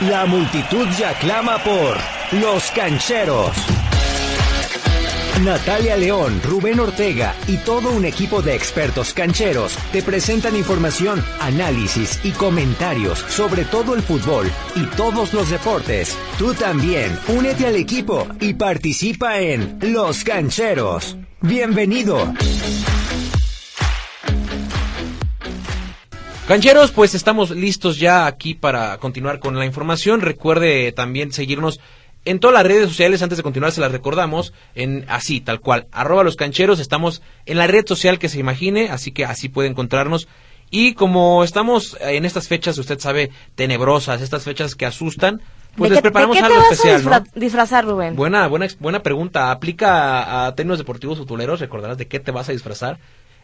La multitud ya clama por Los Cancheros. Natalia León, Rubén Ortega y todo un equipo de expertos cancheros te presentan información, análisis y comentarios sobre todo el fútbol y todos los deportes. Tú también, únete al equipo y participa en Los Cancheros. Bienvenido. Cancheros, pues estamos listos ya aquí para continuar con la información. Recuerde también seguirnos en todas las redes sociales, antes de continuar, se las recordamos, en así, tal cual, arroba los cancheros, estamos en la red social que se imagine, así que así puede encontrarnos. Y como estamos en estas fechas, usted sabe, tenebrosas, estas fechas que asustan, pues les preparamos ¿de qué algo te vas especial, a disfrazar, Rubén? Buena, buena, buena pregunta. Aplica a, a términos deportivos futureros, recordarás de qué te vas a disfrazar.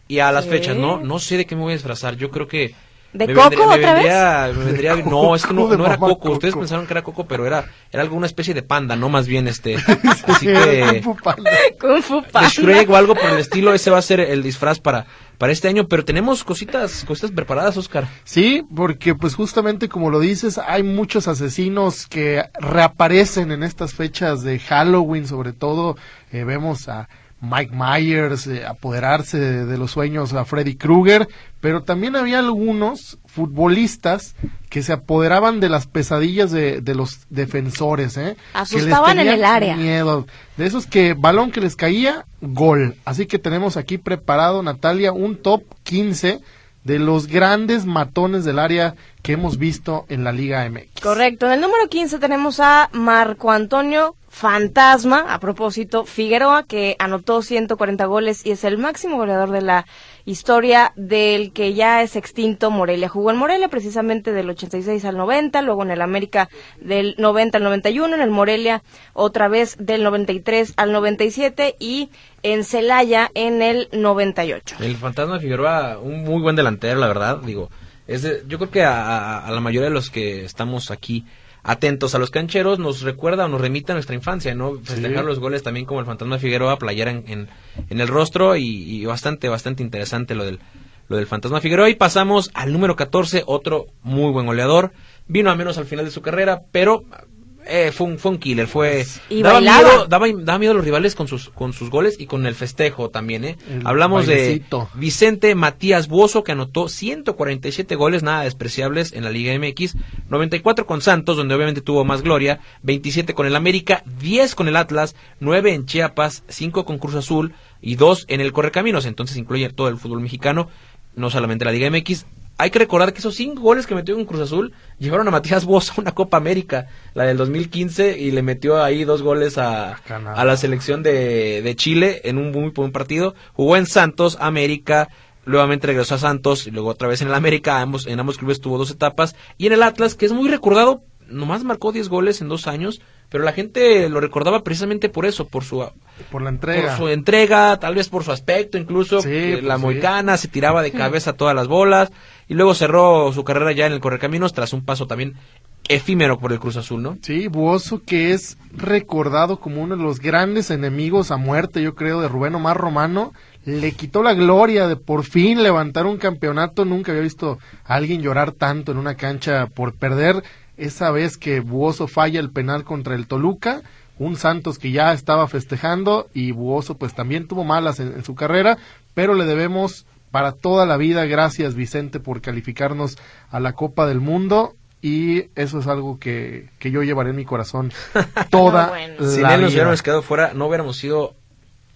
Y a las Sí. fechas, ¿no? No sé de qué me voy a disfrazar. Yo creo que... ¿De me Coco vendría- me otra vez? vendría- me vendría- no, es que no, era Coco. Ustedes pensaron que era Coco, pero era, era alguna especie de panda, ¿no? Más bien, este... Así que... Kung Fu Panda. Kung Fu Panda. Shrek o algo por el estilo, ese va a ser el disfraz para, para este año. Pero tenemos cositas, cositas preparadas, Oscar. Sí, porque pues justamente como lo dices, hay muchos asesinos que reaparecen en estas fechas de Halloween, sobre todo eh, vemos a Mike Myers eh, apoderarse de, de los sueños a Freddy Krueger, pero también había algunos futbolistas que se apoderaban de las pesadillas de, de los defensores, ¿eh? Que les Asustaban en tenían el área. miedo. De esos que balón que les caía, gol. Así que tenemos aquí preparado, Natalia, un top 15 de los grandes matones del área que hemos visto en la Liga MX. Correcto. En el número 15 tenemos a Marco Antonio Fantasma, a propósito, Figueroa, que anotó 140 goles y es el máximo goleador de la historia del que ya es extinto Morelia. Jugó en Morelia precisamente del 86 al 90, luego en el América del 90 al 91, en el Morelia otra vez del 93 al 97 y en Celaya en el 98. El fantasma Figueroa, un muy buen delantero, la verdad. Digo, es de- yo creo que a la mayoría de los que estamos aquí atentos a los cancheros nos recuerda o nos remite a nuestra infancia, ¿no? Festejar los goles también como el fantasma Figueroa, playera en, en, en el rostro y, y bastante, bastante interesante lo del, lo del fantasma Figueroa. Y pasamos al número 14, otro muy buen goleador. Vino a menos al final de su carrera, pero eh, fue, un, fue un killer, fue... Y daba, bailaba. miedo, daba, daba miedo a los rivales con sus, con sus goles y con el festejo también, ¿eh? El Hablamos de. Vicente Matías Buoso, que anotó 147 goles, nada despreciables en la Liga MX, 94 con Santos, donde obviamente tuvo más gloria, 27 con el América, 10 con el Atlas, 9 en Chiapas, 5 con Cruz Azul y 2 en el Correcaminos, entonces incluye todo el fútbol mexicano, no solamente la Liga MX. Hay que recordar que esos cinco goles que metió en Cruz Azul llevaron a Matías Buoso a una Copa América, la del 2015, y le metió ahí dos goles a la selección de, de Chile en un muy buen partido. Jugó en Santos, América, nuevamente regresó a Santos y luego otra vez en el América. Ambos, en ambos clubes tuvo dos etapas. Y en el Atlas, que es muy recordado, nomás marcó 10 goles en dos años, pero la gente lo recordaba precisamente por eso, por su, Por la por entrega. su entrega, tal vez por su aspecto incluso. Sí, que pues la sí. moicana se tiraba de cabeza todas las bolas y luego cerró su carrera ya en el Correcaminos tras un paso también efímero por el Cruz Azul, ¿no? Sí, Buoso que es recordado como uno de los grandes enemigos a muerte, yo creo, de Rubén Omar Romano. Le quitó la gloria de por fin levantar un campeonato. Nunca había visto a alguien llorar tanto en una cancha por perder. Esa vez que Buoso falla el penal contra el Toluca, un Santos que ya estaba festejando y Buoso pues también tuvo malas en, en su carrera, pero le debemos para toda la vida gracias Vicente por calificarnos a la Copa del Mundo y eso es algo que, que yo llevaré en mi corazón toda No, bueno. la Sin él nos vida. hubiéramos quedado fuera, no hubiéramos ido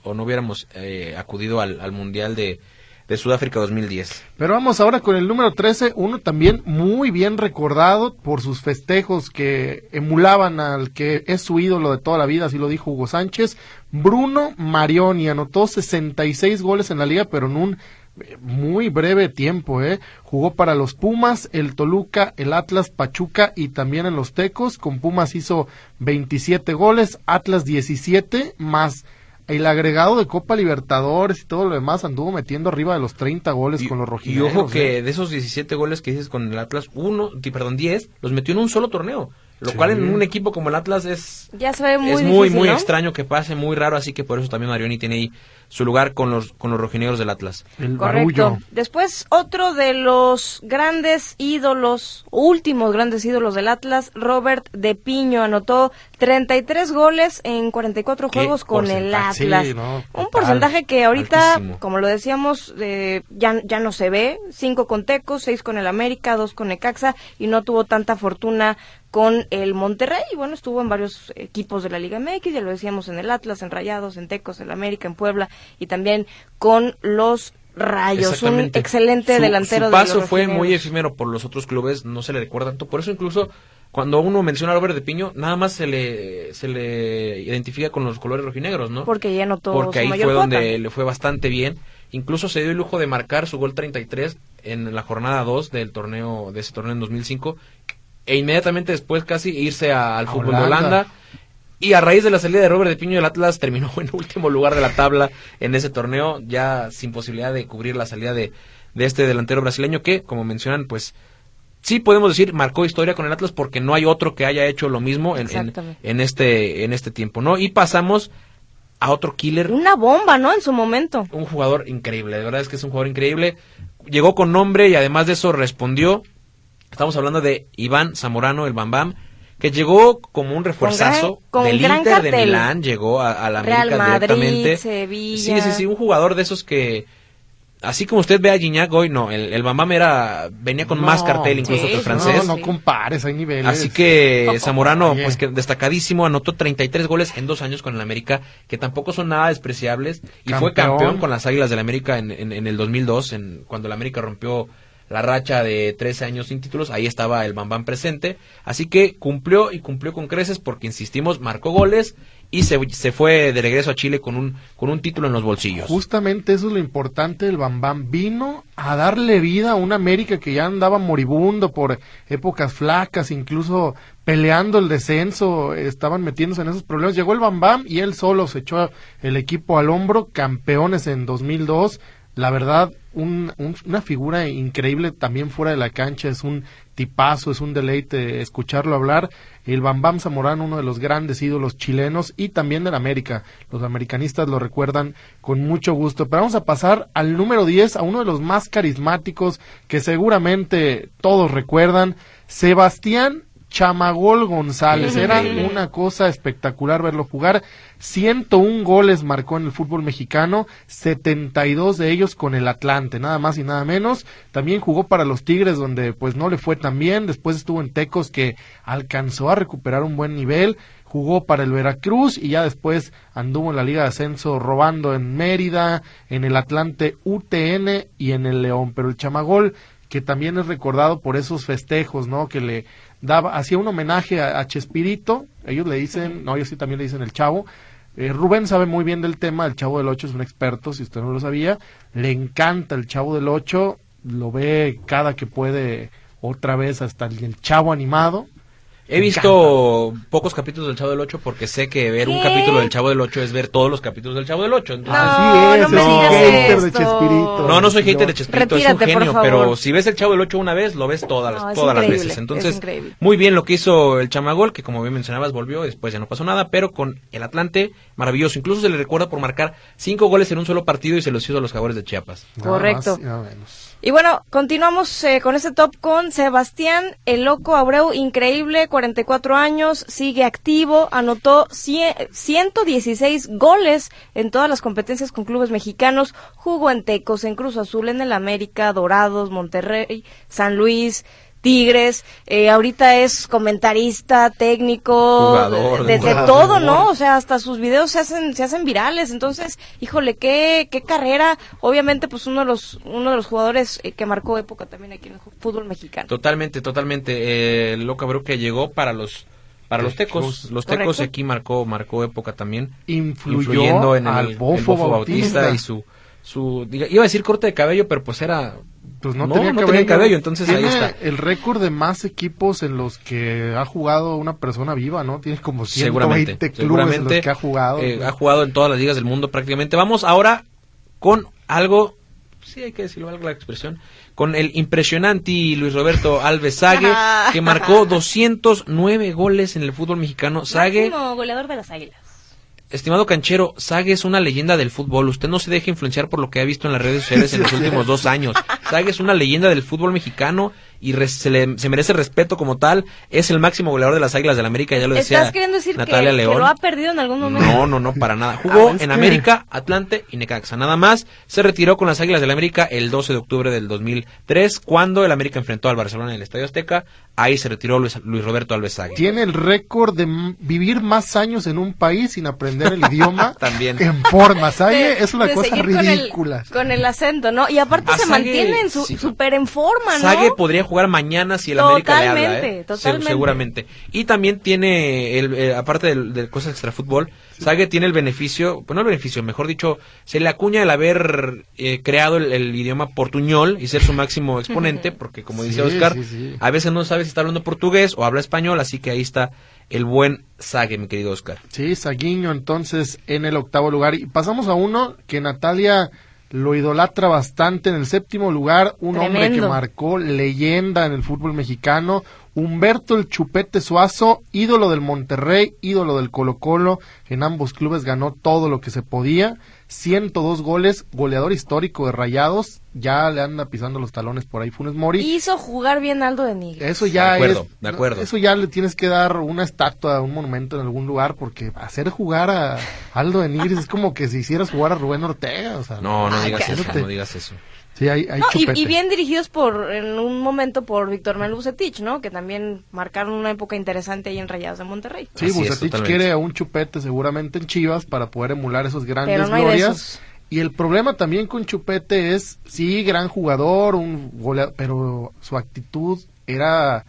o no hubiéramos eh, acudido al, al Mundial de, de Sudáfrica 2010. Pero vamos ahora con el número 13, uno también muy bien recordado por sus festejos que emulaban al que es su ídolo de toda la vida, así lo dijo Hugo Sánchez. Bruno Marioni anotó 66 goles en la liga, pero en un eh, muy breve tiempo, ¿eh? Jugó para los Pumas, el Toluca, el Atlas, Pachuca y también en los Tecos. Con Pumas hizo 27 goles, Atlas 17, más el agregado de Copa Libertadores y todo lo demás anduvo metiendo arriba de los 30 goles con los Y rojinegros. ojo que ¿eh? de esos 17 goles que dices con el Atlas, uno, perdón, 10, los metió en un solo torneo. Lo Sí. cual en un equipo como el Atlas es, Ya se ve muy es muy, difícil, muy ¿no? extraño que pase, muy raro, así que por eso también Marioni tiene ahí su lugar con los, con los rojinegros del Atlas. El Correcto. barullo. Después, otro de los grandes ídolos, últimos grandes ídolos del Atlas, Robert De Piño, anotó 33 goles en 44 Qué juegos con el. Atlas. Sí, no, Un porcentaje que ahorita, Altísimo. como lo decíamos, eh, ya, ya no se ve. Cinco con Tecos, seis con el América, dos con Necaxa y no tuvo tanta fortuna con el Monterrey. Y bueno, estuvo en varios equipos de la Liga MX, ya lo decíamos en el Atlas, en Rayados, en Tecos, en América, en Puebla y también con los Rayos. Un excelente Su- delantero Su de paso los fue muy efímero por los otros clubes, no se le recuerda tanto. Por eso incluso cuando uno menciona a Robert de Piño, nada más se le, se le identifica con los colores rojinegros, ¿no? Porque ya anotó Porque su ahí mayor fue cuota. donde le fue bastante bien. Incluso se dio el lujo de marcar su gol 33 en la jornada 2 del torneo, de ese torneo en 2005. E inmediatamente después casi irse a- al A fútbol de Holanda. Y a raíz de la salida de Robert de Piño, el Atlas terminó en último lugar de la tabla en ese torneo, ya sin posibilidad de cubrir la salida de, de este delantero brasileño que, como mencionan, pues sí podemos decir marcó historia con el Atlas porque no hay otro que haya hecho lo mismo en, en, en este en este tiempo, ¿no? Y pasamos a otro killer, Una bomba, ¿no? En su momento. un jugador increíble, de verdad es que es un jugador increíble. Llegó con nombre y además de eso respondió. Estamos hablando de Iván Zamorano, el Bam Bam, que llegó como un refuerzazo con del gran Inter de. Milán, llegó a, a la América Real Madrid, directamente. Sevilla. Sí, sí, sí, un jugador de esos que así como usted ve a Gignac hoy, no, el, el Bam Bam era venía con más cartel incluso sí, que el francés. No, no compares, hay niveles. Así que Zamorano, pues que destacadísimo, anotó 33 goles en dos años con el América, que tampoco son nada despreciables, y fue Campeón. con las Águilas del América en, en- en el 2002, en, cuando el América rompió la racha de 13 años sin títulos, ahí estaba el Bambán presente, así que cumplió y cumplió con creces porque, insistimos, marcó goles y se, se fue de regreso a Chile con un, con un título en los bolsillos. Justamente eso es lo importante del Bambam. Vino a darle vida a un América que ya andaba moribundo por épocas flacas, incluso peleando el descenso, estaban metiéndose en esos problemas. Llegó el Bambam y él solo se echó el equipo al hombro, campeones en 2002. La verdad, un- un- una figura increíble también fuera de la cancha, es un tipazo, es un deleite escucharlo hablar. El Bambam Zamorano, uno de los grandes ídolos chilenos y también del América. Los americanistas lo recuerdan con mucho gusto. Pero vamos a pasar al número 10, a uno de los más carismáticos que seguramente todos recuerdan, Sebastián Chamagol González. Era una cosa espectacular verlo jugar. 101 goles marcó en el fútbol mexicano, 72 de ellos con el Atlante, nada más y nada menos. También jugó para los Tigres donde pues no le fue tan bien, después estuvo en Tecos que alcanzó a recuperar un buen nivel, jugó para el Veracruz y ya después anduvo en la Liga de Ascenso robando en Mérida, en el Atlante UTN y en el León, pero el Chamagol que también es recordado por esos festejos, ¿no? Que le daba, hacía un homenaje a, a Chespirito, ellos le dicen, no, ellos sí también le dicen el chavo. Eh, Rubén sabe muy bien del tema, el chavo del 8 es un experto, si usted no lo sabía, le encanta el chavo del 8, lo ve cada que puede otra vez hasta el, el chavo animado. He Me visto pocos capítulos del Chavo del 8 porque sé que ver un capítulo del Chavo del 8 es ver todos los capítulos del Chavo del 8. Entonces, No, Así es, no me es un digas hater de. Chespirito. No, no soy hater de Chespirito, es un genio, pero si ves el Chavo del 8 una vez, lo ves todas las, No, todas las veces. es Entonces, increíble. muy bien lo que hizo el Chamagol, que como bien mencionabas, volvió, después ya no pasó nada, pero con el Atlante, maravilloso. Incluso se le recuerda por marcar cinco goles en un solo partido y se los hizo a los jaguares de Chiapas. Nada Correcto. más y bueno, continuamos eh, con este top con Sebastián El Loco Abreu, increíble, 44 años, sigue activo, anotó cien- 116 goles en todas las competencias con clubes mexicanos, jugó en Tecos, en Cruz Azul, en el América, Dorados, Monterrey, San Luis. Tigres, eh, ahorita es comentarista, técnico, Jugador, de, de jugador. todo, ¿no? O sea, hasta sus videos se hacen, se hacen virales. Entonces, híjole, qué, qué carrera. Obviamente, pues uno de los, uno de los jugadores eh, que marcó época también aquí en el fútbol mexicano. Totalmente, totalmente. Eh, el Loco Abreu que llegó para los para los tecos, los tecos Correcto. aquí marcó marcó época también, Influyó influyendo en el, al el Bofo, Bofo Bautista. Bautista y su su diga- iba a decir corte de cabello, pero pues era Pues no, No, tenía, no cabello. tenía cabello, entonces ahí está. el récord de más equipos en los que ha jugado una persona viva, ¿no? Tiene como 120 seguramente, clubes en los que ha jugado. eh, ha jugado en todas las ligas del mundo prácticamente. Vamos ahora con algo sí hay que decirlo, valga la expresión, con el impresionante Luis Roberto Alves Sague, que marcó 209 goles en el fútbol mexicano. Sague, Máximo goleador de las Águilas. estimado canchero, Sague es una leyenda del fútbol. Usted no se deje influenciar por lo que ha visto en las redes sociales en los últimos dos años. Sague es una leyenda del fútbol mexicano y se, le- se merece respeto como tal. Es el máximo goleador de las Águilas del América, ya lo decía ¿Estás queriendo decir que, Natalia que León. lo ha perdido en algún momento? No, no, no, para nada. Jugó Ah, es en que- América, Atlante y Necaxa. Nada más se retiró con las Águilas del América el 12 de octubre del 2003, cuando el América enfrentó al Barcelona en el Estadio Azteca. Ahí se retiró Luis, Luis Roberto Alves Sague. Tiene el récord de vivir más años en un país sin aprender el idioma También. en forma. ¿Sabe? De- es una cosa seguir con el- ridícula. Con el, acento, ¿no? Y aparte A se Sague, mantiene en su, sí. súper en forma, ¿no? Sague podría jugar mañana si el América le habla, ¿eh? totalmente. Seguramente. Y también tiene, el, eh, aparte del- de, cosas extrafútbol, Sague tiene el beneficio, pues no el beneficio, mejor dicho, se le acuña el haber eh, creado el, el idioma portuñol y ser su máximo exponente, porque como dice Sí, Oscar, sí, sí. a veces no sabe si está hablando portugués o habla español, así que ahí está el buen Sague, mi querido Oscar. Sí, Saguiño entonces en el octavo lugar. Y pasamos a uno que Natalia lo idolatra bastante en el séptimo lugar, un hombre que marcó leyenda en el fútbol mexicano, Humberto el Chupete Suazo, ídolo del Monterrey, ídolo del Colo Colo, en ambos clubes ganó todo lo que se podía, 102 goles, goleador histórico de Rayados, ya le anda pisando los talones por ahí Funes Mori. Hizo jugar bien Aldo de Nigris. Eso ya De acuerdo, es. de acuerdo. Eso ya le tienes que dar una estatua, un monumento en algún lugar, porque hacer jugar a Aldo de Nigris es como que si hicieras jugar a Rubén Ortega. O sea, No, no digas eso, no digas eso. Sí, hay, hay No, y, bien dirigidos por, en un momento por Víctor Manuel Bucetich, ¿no? Que también marcaron una época interesante ahí en Rayados de Monterrey. Sí, Bucetich quiere a un chupete seguramente en Chivas para poder emular esos grandes Pero no hay de glorias. esos. Y el problema también con Chupete es, sí, gran jugador, un goleador, pero su actitud era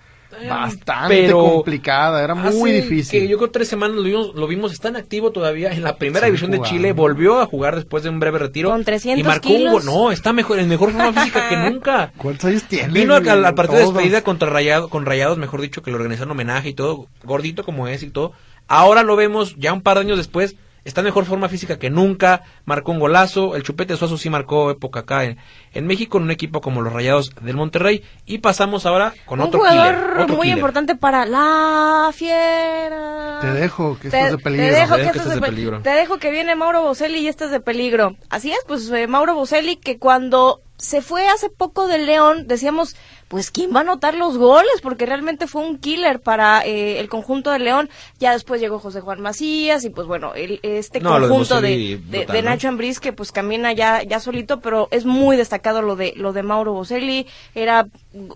bastante pero complicada, era muy Hace difícil. Que yo creo tres semanas lo vimos, lo vimos está en activo todavía en la primera división de. Chile, volvió a jugar después de un breve retiro Con 300 y marcó un kilos. No, está mejor en mejor forma física que nunca. ¿Cuántos años tiene? Vino al, al partido de despedida contra Rayado, con Rayados, mejor dicho, que le organizaron homenaje y todo, gordito como es y todo. Ahora lo vemos ya un par de años después, está en mejor forma física que nunca, marcó un golazo, el Chupete Suazo sí marcó época acá en, en México en un equipo como los Rayados del Monterrey y pasamos ahora con un otro jugador killer, otro muy killer. importante para la fiera. Te dejo, que esto Te- es de peligro. Te dejo Te que, dejo esto es de pe- peligro. Te dejo que viene Mauro Boselli y este es de peligro. Así es, pues eh, Mauro Boselli que cuando se fue hace poco del León decíamos, pues quién va a anotar los goles porque realmente fue un killer para eh, el conjunto de León. Ya después llegó José Juan Macías y pues bueno, el, este No, lo de conjunto de, de ¿no? Nacho Ambriz que pues camina ya ya solito, pero es muy destacado lo de lo de Mauro Boselli, era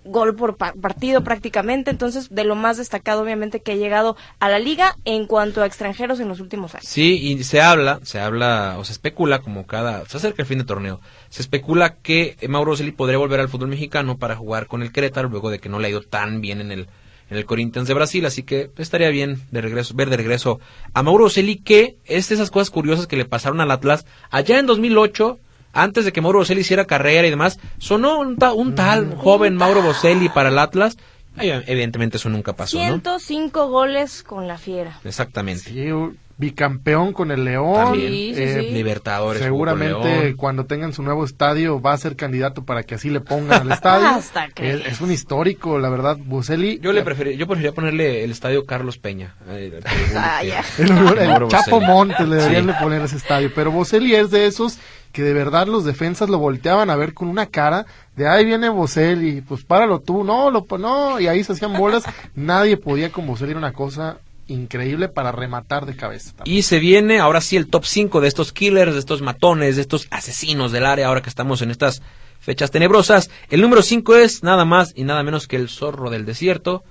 gol por pa- partido prácticamente, entonces de lo más destacado obviamente que ha llegado a la liga en cuanto a extranjeros en los últimos años. Sí, y se habla, se habla o se especula como cada, se acerca el fin de torneo, se especula que Mauro Boselli podría volver al fútbol mexicano para jugar con el Querétaro luego de que no le ha ido tan bien en el en el Corinthians de Brasil, así que estaría bien de regreso, ver de regreso a Mauro Boselli que es de esas cosas curiosas que le pasaron al Atlas allá en 2008 antes de que Mauro Boselli hiciera carrera y demás, sonó un, ta- un tal joven Mauro Boselli para el Atlas. Ay, Evidentemente eso nunca pasó, ¿no? 105 goles con la fiera. Exactamente. Sí, bicampeón con el León. También. Sí, sí, eh, sí. Libertadores. Seguramente León. cuando tengan su nuevo estadio va a ser candidato para que así le pongan al estadio. Hasta crees. es, es un histórico, la verdad, Buselli. Yo le preferí, yo preferiría ponerle el estadio Carlos Peña. eh, Ah. El, Chapo. Montes le deberían poner ese estadio. Pero Boselli es de esos que de verdad los defensas lo volteaban a ver con una cara de ahí viene Boselli, pues páralo tú, no, lo, no, y ahí se hacían bolas. Nadie podía con Boselli, era una cosa increíble para rematar de cabeza. Y se viene ahora sí el top 5 de estos killers, de estos matones, de estos asesinos del área, ahora que estamos en estas fechas tenebrosas. El número 5 es nada más y nada menos que el zorro del desierto,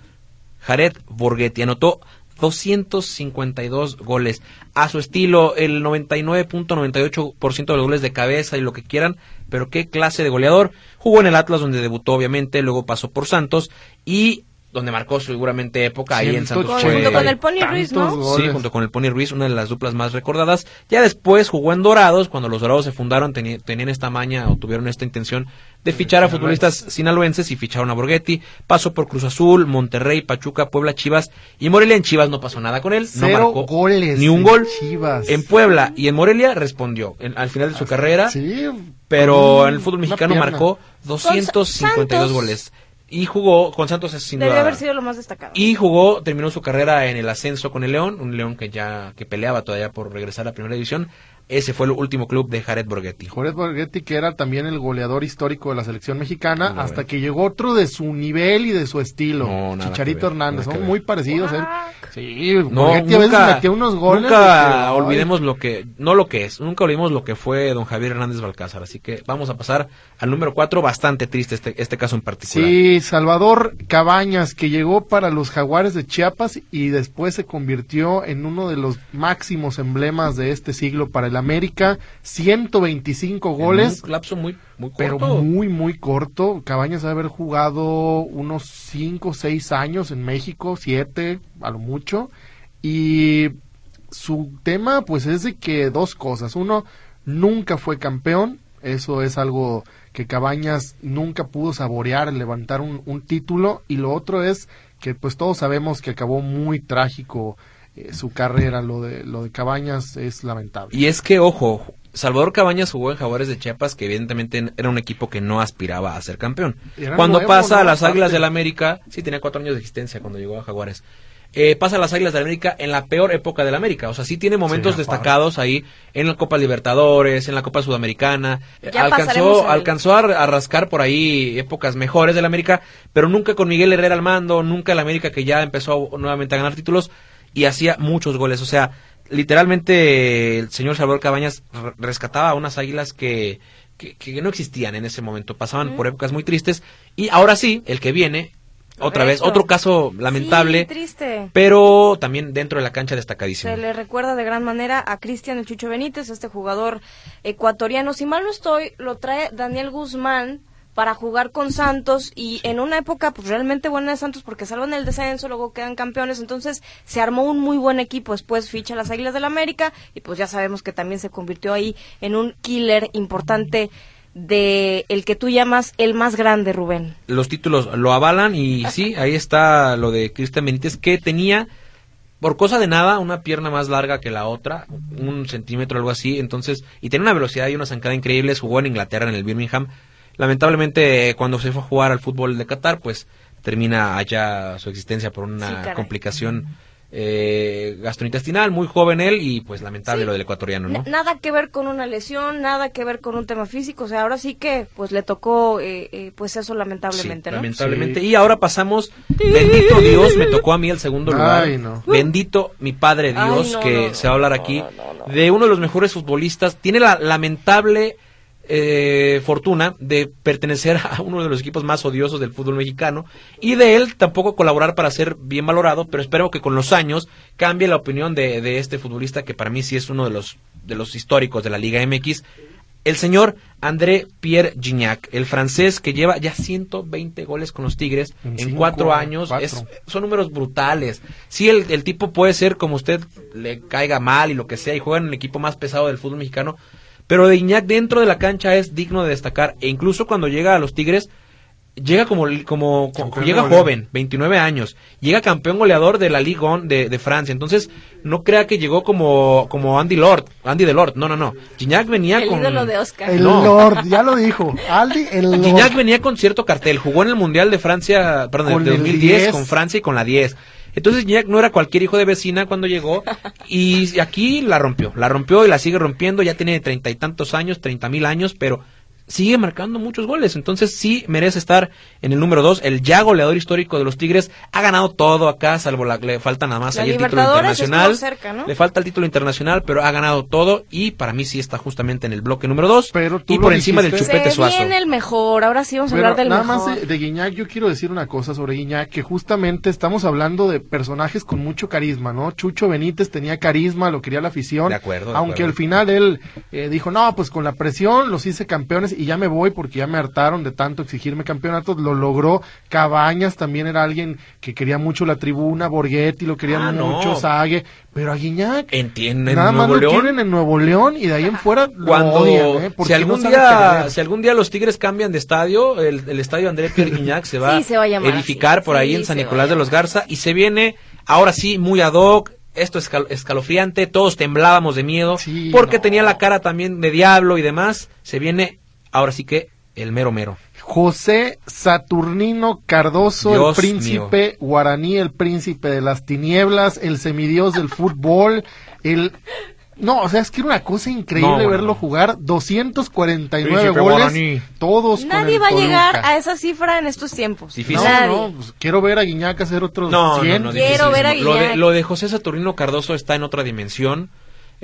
Jared Borghetti. Anotó 252 goles. A su estilo, el 99.98% de los goles de cabeza y lo que quieran, pero qué clase de goleador. Jugó en el Atlas donde debutó obviamente, luego pasó por Santos y donde marcó seguramente época ahí en Santos. Con- junto con el Pony Ruiz, ¿no? Sí, junto con el Pony Ruiz, una de las duplas más recordadas. Ya después jugó en Dorados, cuando los Dorados se fundaron, tenían esta maña o tuvieron esta intención de fichar a futbolistas sinaloenses y ficharon a Borghetti. Pasó por Cruz Azul, Monterrey, Pachuca, Puebla, Chivas y Morelia. En Chivas no pasó nada con él, no marcó goles ni un en gol. Chivas. En Puebla y en Morelia respondió en- al final de su carrera, Sí, pero en el fútbol mexicano marcó 252 Santos. goles. Y jugó con Santos es sin duda- haber sido lo más destacado. y jugó, terminó su carrera en el ascenso con el León, un León que ya que peleaba todavía por regresar a primera división. Ese fue el último club de Jared Borghetti. Jorge Borghetti, que era también el goleador histórico de la selección mexicana, No, hasta que llegó otro de su nivel y de su estilo. No, nada Chicharito que ver, Hernández, nada que son ver. muy parecidos. ¿eh? Sí, No, Borghetti a veces metía unos goles. nunca que, olvidemos lo que, no lo que es, nunca olvidemos lo que fue don Javier Hernández Balcázar. Así que vamos a pasar al número 4, bastante triste este, este caso en particular. Sí, Salvador Cabañas, que llegó para los Jaguares de Chiapas y después se convirtió en uno de los máximos emblemas de este siglo para el América. 125 En goles, Un lapso muy, muy pero corto. muy, muy corto. Cabañas debe haber jugado unos 5 o 6 años en México, 7 a lo mucho. Y su tema, pues, es de que dos cosas. Uno, nunca fue campeón. Eso es algo que Cabañas nunca pudo saborear, levantar un, un título. Y lo otro es que, pues, todos sabemos que acabó muy trágico eh, su carrera. Lo de, lo de Cabañas es lamentable. Y es que, ojo, Salvador Cabañas jugó en Jaguares de Chiapas, que evidentemente era un equipo que no aspiraba a ser campeón. Era cuando nuevo, pasa a las Águilas del América, sí, tenía cuatro años de existencia cuando llegó a Jaguares. Eh, pasa a las Águilas del América en la peor época del América. O sea, sí tiene momentos Sí, destacados ahí en la Copa Libertadores, en la Copa Sudamericana. Ya alcanzó, al- alcanzó a, a rascar por ahí épocas mejores del América, pero nunca con Miguel Herrera al mando, nunca el América que ya empezó nuevamente a ganar títulos y hacía muchos goles. O sea, literalmente el señor Salvador Cabañas re- rescataba a unas águilas que, que, que no existían en ese momento, pasaban por épocas muy tristes y ahora sí, el que viene, otra vez, otro caso lamentable, Sí, triste. pero también dentro de la cancha destacadísimo. Se le recuerda de gran manera a Cristian el Chucho Benítez, este jugador ecuatoriano. Si mal no estoy, lo trae Daniel Guzmán para jugar con Santos y en una época pues realmente buena de Santos porque salvan el descenso, luego quedan campeones, entonces se armó un muy buen equipo, después ficha a las Águilas del América y pues ya sabemos que también se convirtió ahí en un killer importante de el que tú llamas el más grande, Rubén. los títulos lo avalan y sí, ahí está lo de Cristian Benítez que tenía por cosa de nada una pierna más larga que la otra, un centímetro algo así, entonces y tenía una velocidad y una zancada increíbles, jugó en Inglaterra en el Birmingham. Lamentablemente cuando se fue a jugar al fútbol de Qatar, pues termina allá su existencia por una complicación eh, gastrointestinal, muy joven él y pues lamentable Sí. lo del ecuatoriano, ¿no? Nada que ver con una lesión, nada que ver con un tema físico, o sea, ahora sí que pues le tocó eh, eh, pues eso lamentablemente, Sí, ¿no? lamentablemente. Sí. Y ahora pasamos, bendito Dios, me tocó a mí el segundo lugar. Ay, no. Bendito mi Padre Ay, Dios, no, que no, no, se va a hablar no, aquí, no, no, no. de uno de los mejores futbolistas. Tiene la lamentable eh, fortuna de pertenecer a uno de los equipos más odiosos del fútbol mexicano y de él tampoco colaborar para ser bien valorado, pero espero que con los años cambie la opinión de, de este futbolista que para mí sí es uno de los, de los históricos de la Liga MX. El señor André Pierre Gignac, el francés que lleva ya 120 goles con los Tigres En cinco, cuatro años. cuatro. Es- son números brutales. Sí, el, el tipo puede ser como usted le caiga mal y lo que sea, y juega en el equipo más pesado del fútbol mexicano. Pero de Iñak dentro de la cancha es digno de destacar. E incluso cuando llega a los Tigres, llega como, como, llega goleador. joven, 29 años. Llega campeón goleador de la Ligue 1 de, de Francia. Entonces, no crea que llegó como, como Andy Lord, Andy de Lord. No, no, no. Gignac venía El con. ídolo de Oscar. El No. Lord, ya lo dijo. Aldi, el Lord. Gignac venía con cierto cartel, jugó en el Mundial de Francia, perdón, Con de el 2010 10. con Francia y con la 10. Entonces Gignac no era cualquier hijo de vecina cuando llegó y aquí la rompió, la rompió y la sigue rompiendo, ya tiene treinta y tantos años, treinta mil años, pero sigue marcando muchos goles, entonces sí merece estar en el número 2, el ya goleador histórico de los Tigres, ha ganado todo acá, salvo la, le falta nada más La ahí el título internacional, estuvo cerca, ¿no? le falta el título internacional, pero ha ganado todo y para mí sí está justamente en el bloque número 2 Pero tú y por encima del chupete Se suazo. viene el mejor, ahora sí vamos a Pero hablar del nada mejor. más de, de Guiñac, yo quiero decir una cosa sobre Guiñac, que justamente estamos hablando de personajes con mucho carisma, ¿no? Chucho Benítez tenía carisma, lo quería la afición. De acuerdo, de Aunque acuerdo. al final él eh, dijo, no, pues con la presión los hice campeones y ya me voy porque ya me hartaron de tanto exigirme campeonatos, lo logró. Cabañas también era alguien que quería mucho la tribuna, Borghetti lo quería Ah, no. mucho, Sague, pero a Guiñac Entienden, nada más Nuevo lo León. quieren en Nuevo León y de ahí en fuera lo Cuando odian, ¿eh? Porque si algún no día si algún día los Tigres cambian de estadio, el, el estadio André Pierre Guignac se va, Sí, se va a llamar edificar así. por ahí Sí, en San Nicolás de los Garza y se viene ahora sí muy ad hoc. Esto es escal- escalofriante, todos temblábamos de miedo Sí, porque no. tenía la cara también de diablo y demás. Se viene ahora sí que el mero mero. José Saturnino Cardoso, Dios el príncipe guaraní, el príncipe de las tinieblas, el semidios del fútbol, el... No, o sea, es que era una cosa increíble No, bueno, verlo no. jugar. 249 Príncipe goles, guaraní. todos con Nadie el va a llegar a esa cifra en estos tiempos. Difícil. No, pues quiero ver a Guiñac hacer otros No, 100. no, no, Quiero ver a lo de, Guiñac. lo de José Saturnino Cardoso está en otra dimensión.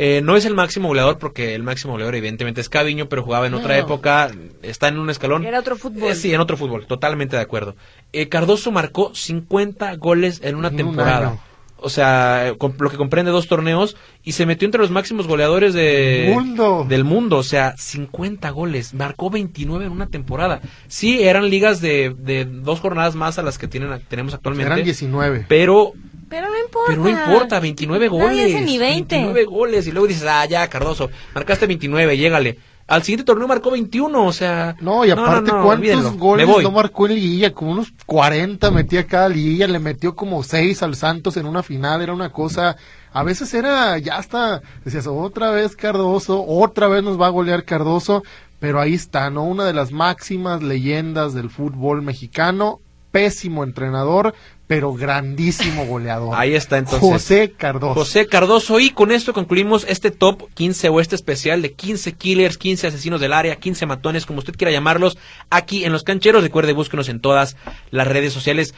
Eh, no es el máximo goleador porque el máximo goleador evidentemente es Caviño, pero jugaba en otra época, está en un escalón. Era otro fútbol. Eh, sí, en otro fútbol, totalmente de acuerdo. Eh, Cardoso marcó 50 goles en una temporada. O sea, con- lo que comprende dos torneos y se metió entre los máximos goleadores de, Mundo. del mundo. O sea, 50 goles. Marcó 29 en una temporada. Sí, eran ligas de, de dos jornadas más a las que tienen, tenemos actualmente. Eran 19. Pero Pero no importa. pero no importa, 29 goles. Nadie hace ni 20. 29 goles. Y luego dices, ah, ya, Cardoso, marcaste 29, llégale. Al siguiente torneo marcó 21, o sea. No, y aparte, no, ¿cuántos olvídenlo. goles no marcó en liguilla? Como unos 40 metía cada liguilla, le metió como 6 al Santos en una final, era una cosa... A veces era, ya hasta, decías, otra vez Cardoso, otra vez nos va a golear Cardoso, pero ahí está, ¿no? Una de las máximas leyendas del fútbol mexicano, pésimo entrenador, pero grandísimo goleador. Ahí está entonces. José Cardoso. José Cardoso y con esto concluimos este top 15 o este especial de 15 killers, 15 asesinos del área, 15 matones, como usted quiera llamarlos, aquí en Los Cancheros. Recuerde, búsquenos en todas las redes sociales.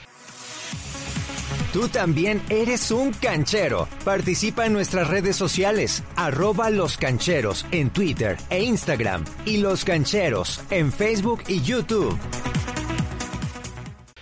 Tú también eres un canchero. Participa en nuestras redes sociales, arroba los cancheros en Twitter e Instagram y los cancheros en Facebook y YouTube.